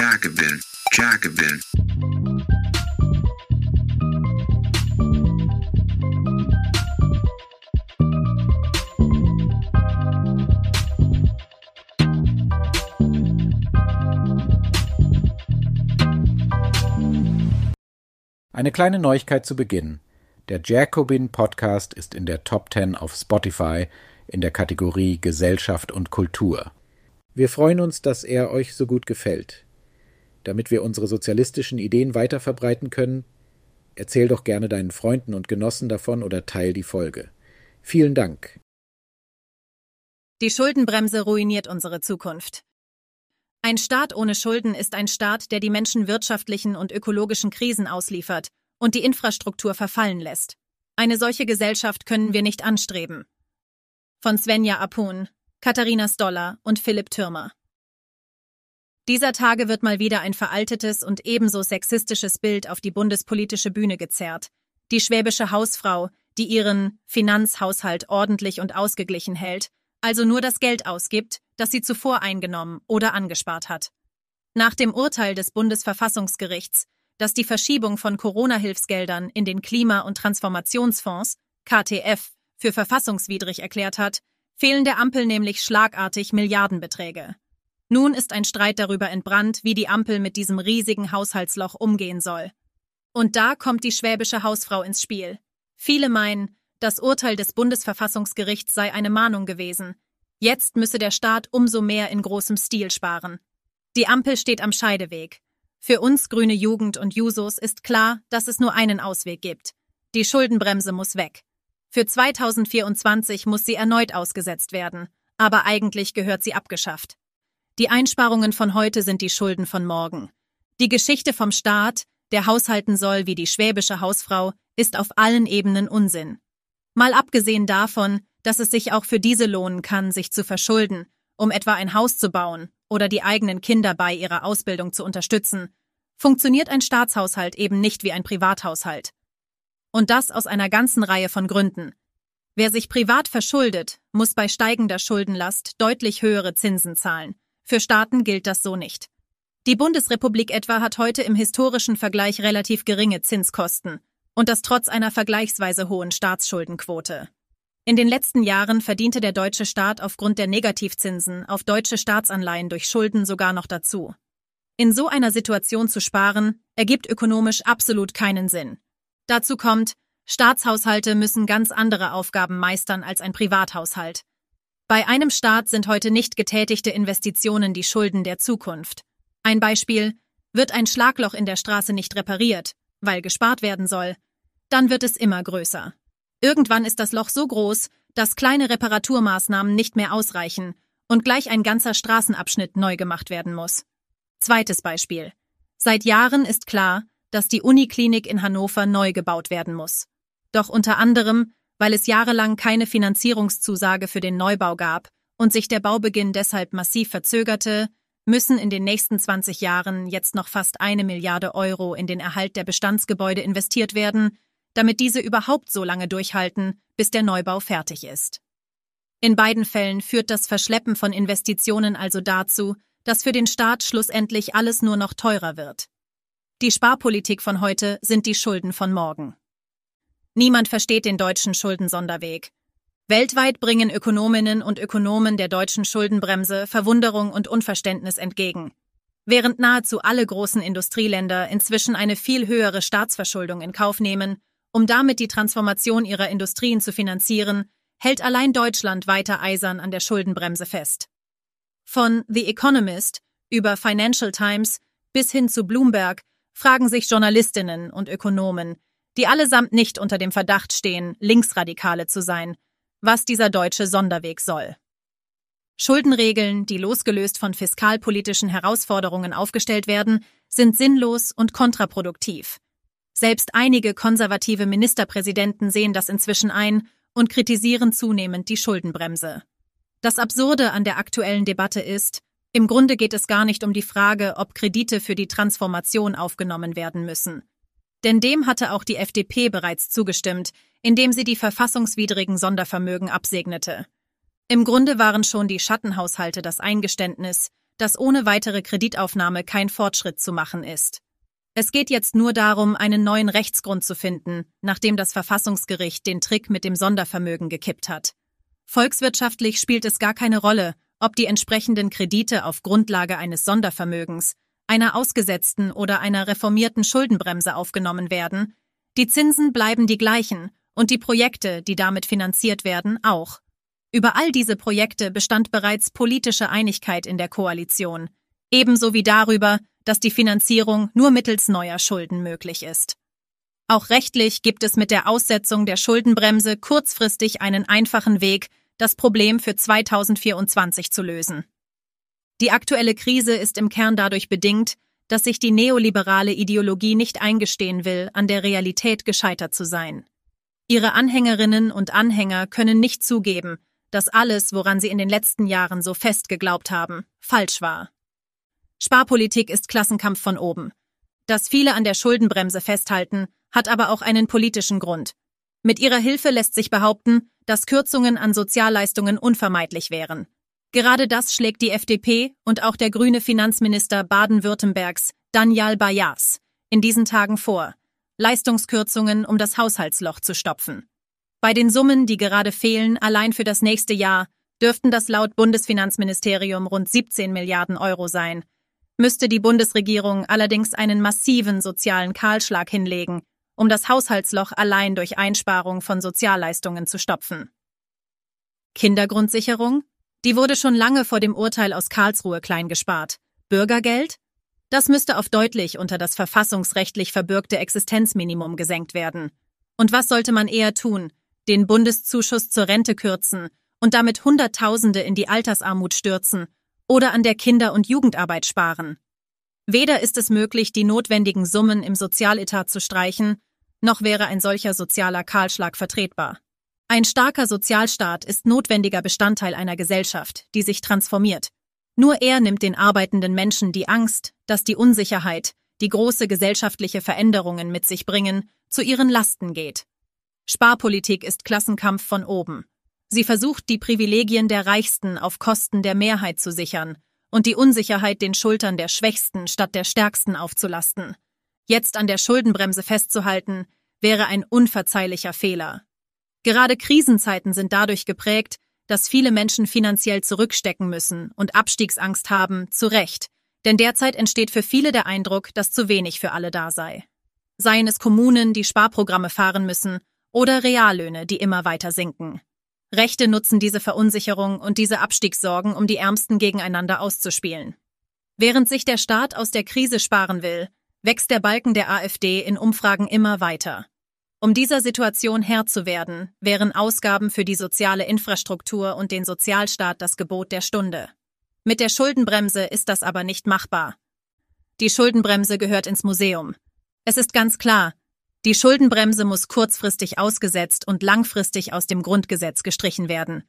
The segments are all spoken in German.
Jacobin, Jacobin. Eine kleine Neuigkeit zu Beginn. Der Jacobin Podcast ist in der Top 10 auf Spotify in der Kategorie Gesellschaft und Kultur. Wir freuen uns, dass er euch so gut gefällt. Damit wir unsere sozialistischen Ideen weiter verbreiten können, erzähl doch gerne deinen Freunden und Genossen davon oder teil die Folge. Vielen Dank. Die Schuldenbremse ruiniert unsere Zukunft. Ein Staat ohne Schulden ist ein Staat, der die Menschen wirtschaftlichen und ökologischen Krisen ausliefert und die Infrastruktur verfallen lässt. Eine solche Gesellschaft können wir nicht anstreben. Von Svenja Apun, Katharina Stoller und Philipp Türmer. Dieser Tage wird mal wieder ein veraltetes und ebenso sexistisches Bild auf die bundespolitische Bühne gezerrt. Die schwäbische Hausfrau, die ihren Finanzhaushalt ordentlich und ausgeglichen hält, also nur das Geld ausgibt, das sie zuvor eingenommen oder angespart hat. Nach dem Urteil des Bundesverfassungsgerichts, das die Verschiebung von Corona-Hilfsgeldern in den Klima- und Transformationsfonds, KTF, für verfassungswidrig erklärt hat, fehlen der Ampel nämlich schlagartig Milliardenbeträge. Nun ist ein Streit darüber entbrannt, wie die Ampel mit diesem riesigen Haushaltsloch umgehen soll. Und da kommt die schwäbische Hausfrau ins Spiel. Viele meinen, das Urteil des Bundesverfassungsgerichts sei eine Mahnung gewesen. Jetzt müsse der Staat umso mehr in großem Stil sparen. Die Ampel steht am Scheideweg. Für uns grüne Jugend und Jusos ist klar, dass es nur einen Ausweg gibt. Die Schuldenbremse muss weg. Für 2024 muss sie erneut ausgesetzt werden, aber eigentlich gehört sie abgeschafft. Die Einsparungen von heute sind die Schulden von morgen. Die Geschichte vom Staat, der haushalten soll wie die schwäbische Hausfrau, ist auf allen Ebenen Unsinn. Mal abgesehen davon, dass es sich auch für diese lohnen kann, sich zu verschulden, um etwa ein Haus zu bauen oder die eigenen Kinder bei ihrer Ausbildung zu unterstützen, funktioniert ein Staatshaushalt eben nicht wie ein Privathaushalt. Und das aus einer ganzen Reihe von Gründen. Wer sich privat verschuldet, muss bei steigender Schuldenlast deutlich höhere Zinsen zahlen. Für Staaten gilt das so nicht. Die Bundesrepublik etwa hat heute im historischen Vergleich relativ geringe Zinskosten, und das trotz einer vergleichsweise hohen Staatsschuldenquote. In den letzten Jahren verdiente der deutsche Staat aufgrund der Negativzinsen auf deutsche Staatsanleihen durch Schulden sogar noch dazu. In so einer Situation zu sparen, ergibt ökonomisch absolut keinen Sinn. Dazu kommt, Staatshaushalte müssen ganz andere Aufgaben meistern als ein Privathaushalt. Bei einem Staat sind heute nicht getätigte Investitionen die Schulden der Zukunft. Ein Beispiel, wird ein Schlagloch in der Straße nicht repariert, weil gespart werden soll, dann wird es immer größer. Irgendwann ist das Loch so groß, dass kleine Reparaturmaßnahmen nicht mehr ausreichen und gleich ein ganzer Straßenabschnitt neu gemacht werden muss. Zweites Beispiel. Seit Jahren ist klar, dass die Uniklinik in Hannover neu gebaut werden muss. Doch unter anderem, weil es jahrelang keine Finanzierungszusage für den Neubau gab und sich der Baubeginn deshalb massiv verzögerte, müssen in den nächsten 20 Jahren jetzt noch fast eine Milliarde Euro in den Erhalt der Bestandsgebäude investiert werden, damit diese überhaupt so lange durchhalten, bis der Neubau fertig ist. In beiden Fällen führt das Verschleppen von Investitionen also dazu, dass für den Staat schlussendlich alles nur noch teurer wird. Die Sparpolitik von heute sind die Schulden von morgen. Niemand versteht den deutschen Schuldensonderweg. Weltweit bringen Ökonominnen und Ökonomen der deutschen Schuldenbremse Verwunderung und Unverständnis entgegen. Während nahezu alle großen Industrieländer inzwischen eine viel höhere Staatsverschuldung in Kauf nehmen, um damit die Transformation ihrer Industrien zu finanzieren, hält allein Deutschland weiter eisern an der Schuldenbremse fest. Von The Economist über Financial Times bis hin zu Bloomberg fragen sich Journalistinnen und Ökonomen, die allesamt nicht unter dem Verdacht stehen, Linksradikale zu sein, was dieser deutsche Sonderweg soll. Schuldenregeln, die losgelöst von fiskalpolitischen Herausforderungen aufgestellt werden, sind sinnlos und kontraproduktiv. Selbst einige konservative Ministerpräsidenten sehen das inzwischen ein und kritisieren zunehmend die Schuldenbremse. Das Absurde an der aktuellen Debatte ist, im Grunde geht es gar nicht um die Frage, ob Kredite für die Transformation aufgenommen werden müssen. Denn dem hatte auch die FDP bereits zugestimmt, indem sie die verfassungswidrigen Sondervermögen absegnete. Im Grunde waren schon die Schattenhaushalte das Eingeständnis, dass ohne weitere Kreditaufnahme kein Fortschritt zu machen ist. Es geht jetzt nur darum, einen neuen Rechtsgrund zu finden, nachdem das Verfassungsgericht den Trick mit dem Sondervermögen gekippt hat. Volkswirtschaftlich spielt es gar keine Rolle, ob die entsprechenden Kredite auf Grundlage eines Sondervermögens, einer ausgesetzten oder einer reformierten Schuldenbremse aufgenommen werden, die Zinsen bleiben die gleichen und die Projekte, die damit finanziert werden, auch. Über all diese Projekte bestand bereits politische Einigkeit in der Koalition, ebenso wie darüber, dass die Finanzierung nur mittels neuer Schulden möglich ist. Auch rechtlich gibt es mit der Aussetzung der Schuldenbremse kurzfristig einen einfachen Weg, das Problem für 2024 zu lösen. Die aktuelle Krise ist im Kern dadurch bedingt, dass sich die neoliberale Ideologie nicht eingestehen will, an der Realität gescheitert zu sein. Ihre Anhängerinnen und Anhänger können nicht zugeben, dass alles, woran sie in den letzten Jahren so fest geglaubt haben, falsch war. Sparpolitik ist Klassenkampf von oben. Dass viele an der Schuldenbremse festhalten, hat aber auch einen politischen Grund. Mit ihrer Hilfe lässt sich behaupten, dass Kürzungen an Sozialleistungen unvermeidlich wären. Gerade das schlägt die FDP und auch der grüne Finanzminister Baden-Württembergs, Daniel Bayas, in diesen Tagen vor. Leistungskürzungen, um das Haushaltsloch zu stopfen. Bei den Summen, die gerade fehlen, allein für das nächste Jahr, dürften das laut Bundesfinanzministerium rund 17 Milliarden Euro sein. Müsste die Bundesregierung allerdings einen massiven sozialen Kahlschlag hinlegen, um das Haushaltsloch allein durch Einsparung von Sozialleistungen zu stopfen. Kindergrundsicherung? Die wurde schon lange vor dem Urteil aus Karlsruhe klein gespart. Bürgergeld? Das müsste auf deutlich unter das verfassungsrechtlich verbürgte Existenzminimum gesenkt werden. Und was sollte man eher tun, den Bundeszuschuss zur Rente kürzen und damit Hunderttausende in die Altersarmut stürzen oder an der Kinder- und Jugendarbeit sparen. Weder ist es möglich, die notwendigen Summen im Sozialetat zu streichen, noch wäre ein solcher sozialer Kahlschlag vertretbar. Ein starker Sozialstaat ist notwendiger Bestandteil einer Gesellschaft, die sich transformiert. Nur er nimmt den arbeitenden Menschen die Angst, dass die Unsicherheit, die große gesellschaftliche Veränderungen mit sich bringen, zu ihren Lasten geht. Sparpolitik ist Klassenkampf von oben. Sie versucht, die Privilegien der Reichsten auf Kosten der Mehrheit zu sichern und die Unsicherheit den Schultern der Schwächsten statt der Stärksten aufzulasten. Jetzt an der Schuldenbremse festzuhalten, wäre ein unverzeihlicher Fehler. Gerade Krisenzeiten sind dadurch geprägt, dass viele Menschen finanziell zurückstecken müssen und Abstiegsangst haben, zu Recht, denn derzeit entsteht für viele der Eindruck, dass zu wenig für alle da sei. Seien es Kommunen, die Sparprogramme fahren müssen oder Reallöhne, die immer weiter sinken. Rechte nutzen diese Verunsicherung und diese Abstiegssorgen, um die Ärmsten gegeneinander auszuspielen. Während sich der Staat aus der Krise sparen will, wächst der Balken der AfD in Umfragen immer weiter. Um dieser Situation Herr zu werden, wären Ausgaben für die soziale Infrastruktur und den Sozialstaat das Gebot der Stunde. Mit der Schuldenbremse ist das aber nicht machbar. Die Schuldenbremse gehört ins Museum. Es ist ganz klar, die Schuldenbremse muss kurzfristig ausgesetzt und langfristig aus dem Grundgesetz gestrichen werden.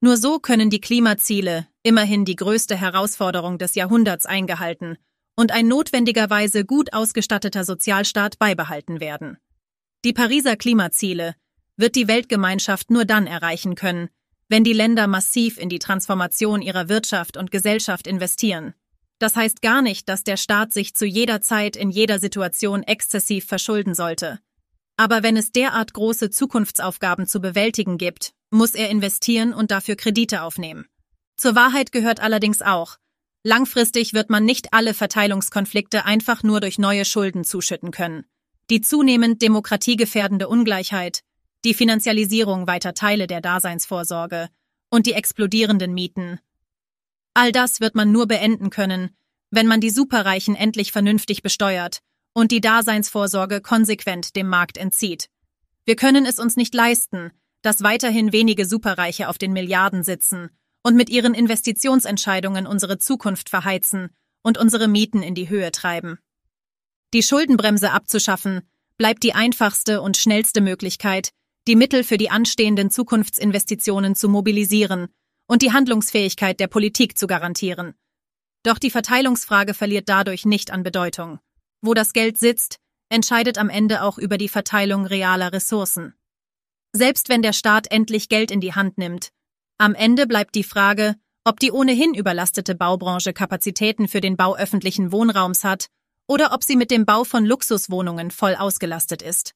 Nur so können die Klimaziele, immerhin die größte Herausforderung des Jahrhunderts, eingehalten und ein notwendigerweise gut ausgestatteter Sozialstaat beibehalten werden. Die Pariser Klimaziele wird die Weltgemeinschaft nur dann erreichen können, wenn die Länder massiv in die Transformation ihrer Wirtschaft und Gesellschaft investieren. Das heißt gar nicht, dass der Staat sich zu jeder Zeit in jeder Situation exzessiv verschulden sollte. Aber wenn es derart große Zukunftsaufgaben zu bewältigen gibt, muss er investieren und dafür Kredite aufnehmen. Zur Wahrheit gehört allerdings auch, langfristig wird man nicht alle Verteilungskonflikte einfach nur durch neue Schulden zuschütten können. Die zunehmend demokratiegefährdende Ungleichheit, die Finanzialisierung weiter Teile der Daseinsvorsorge und die explodierenden Mieten All das wird man nur beenden können, wenn man die Superreichen endlich vernünftig besteuert und die Daseinsvorsorge konsequent dem Markt entzieht. Wir können es uns nicht leisten, dass weiterhin wenige Superreiche auf den Milliarden sitzen und mit ihren Investitionsentscheidungen unsere Zukunft verheizen und unsere Mieten in die Höhe treiben. Die Schuldenbremse abzuschaffen bleibt die einfachste und schnellste Möglichkeit, die Mittel für die anstehenden Zukunftsinvestitionen zu mobilisieren und die Handlungsfähigkeit der Politik zu garantieren. Doch die Verteilungsfrage verliert dadurch nicht an Bedeutung. Wo das Geld sitzt, entscheidet am Ende auch über die Verteilung realer Ressourcen. Selbst wenn der Staat endlich Geld in die Hand nimmt, am Ende bleibt die Frage, ob die ohnehin überlastete Baubranche Kapazitäten für den Bau öffentlichen Wohnraums hat oder ob sie mit dem Bau von Luxuswohnungen voll ausgelastet ist.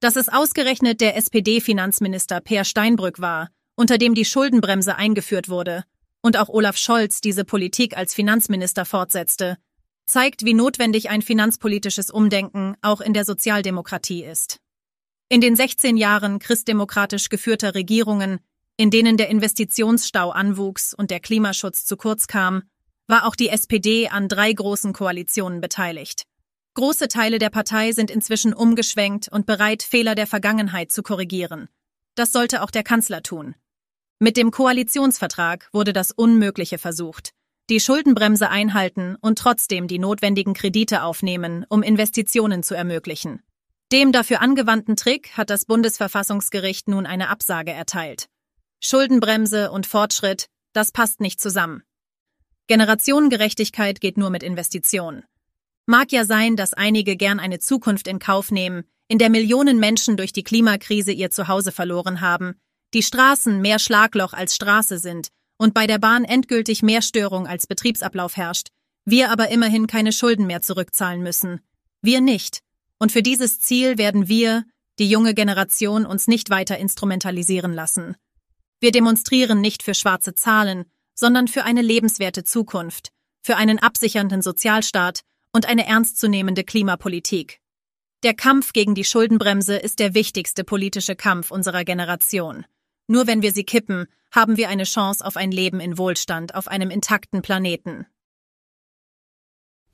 Dass es ausgerechnet der SPD-Finanzminister Peer Steinbrück war, unter dem die Schuldenbremse eingeführt wurde, und auch Olaf Scholz diese Politik als Finanzminister fortsetzte, zeigt, wie notwendig ein finanzpolitisches Umdenken auch in der Sozialdemokratie ist. In den 16 Jahren christdemokratisch geführter Regierungen, in denen der Investitionsstau anwuchs und der Klimaschutz zu kurz kam, war auch die SPD an drei großen Koalitionen beteiligt. Große Teile der Partei sind inzwischen umgeschwenkt und bereit, Fehler der Vergangenheit zu korrigieren. Das sollte auch der Kanzler tun. Mit dem Koalitionsvertrag wurde das Unmögliche versucht. Die Schuldenbremse einhalten und trotzdem die notwendigen Kredite aufnehmen, um Investitionen zu ermöglichen. Dem dafür angewandten Trick hat das Bundesverfassungsgericht nun eine Absage erteilt. Schuldenbremse und Fortschritt, das passt nicht zusammen. Generationengerechtigkeit geht nur mit Investitionen. Mag ja sein, dass einige gern eine Zukunft in Kauf nehmen, in der Millionen Menschen durch die Klimakrise ihr Zuhause verloren haben, die Straßen mehr Schlagloch als Straße sind und bei der Bahn endgültig mehr Störung als Betriebsablauf herrscht, wir aber immerhin keine Schulden mehr zurückzahlen müssen. Wir nicht. Und für dieses Ziel werden wir, die junge Generation, uns nicht weiter instrumentalisieren lassen. Wir demonstrieren nicht für schwarze Zahlen, sondern für eine lebenswerte Zukunft, für einen absichernden Sozialstaat und eine ernstzunehmende Klimapolitik. Der Kampf gegen die Schuldenbremse ist der wichtigste politische Kampf unserer Generation. Nur wenn wir sie kippen, haben wir eine Chance auf ein Leben in Wohlstand auf einem intakten Planeten.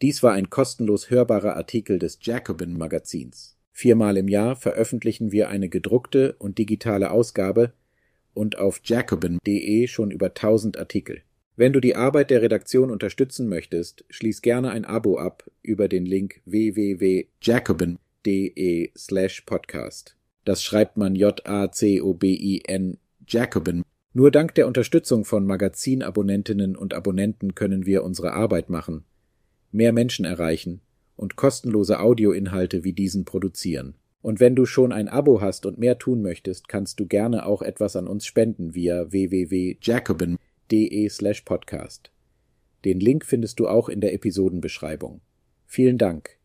Dies war ein kostenlos hörbarer Artikel des Jacobin Magazins. Viermal im Jahr veröffentlichen wir eine gedruckte und digitale Ausgabe und auf jacobin.de schon über 1000 Artikel. Wenn du die Arbeit der Redaktion unterstützen möchtest, schließ gerne ein Abo ab über den Link www.jacobin.de slash podcast. Das schreibt man J-A-C-O-B-I-N Jacobin. Nur dank der Unterstützung von Magazinabonnentinnen und Abonnenten können wir unsere Arbeit machen, mehr Menschen erreichen und kostenlose Audioinhalte wie diesen produzieren. Und wenn du schon ein Abo hast und mehr tun möchtest, kannst du gerne auch etwas an uns spenden via www.jacobin.de slash podcast. Den Link findest du auch in der Episodenbeschreibung. Vielen Dank.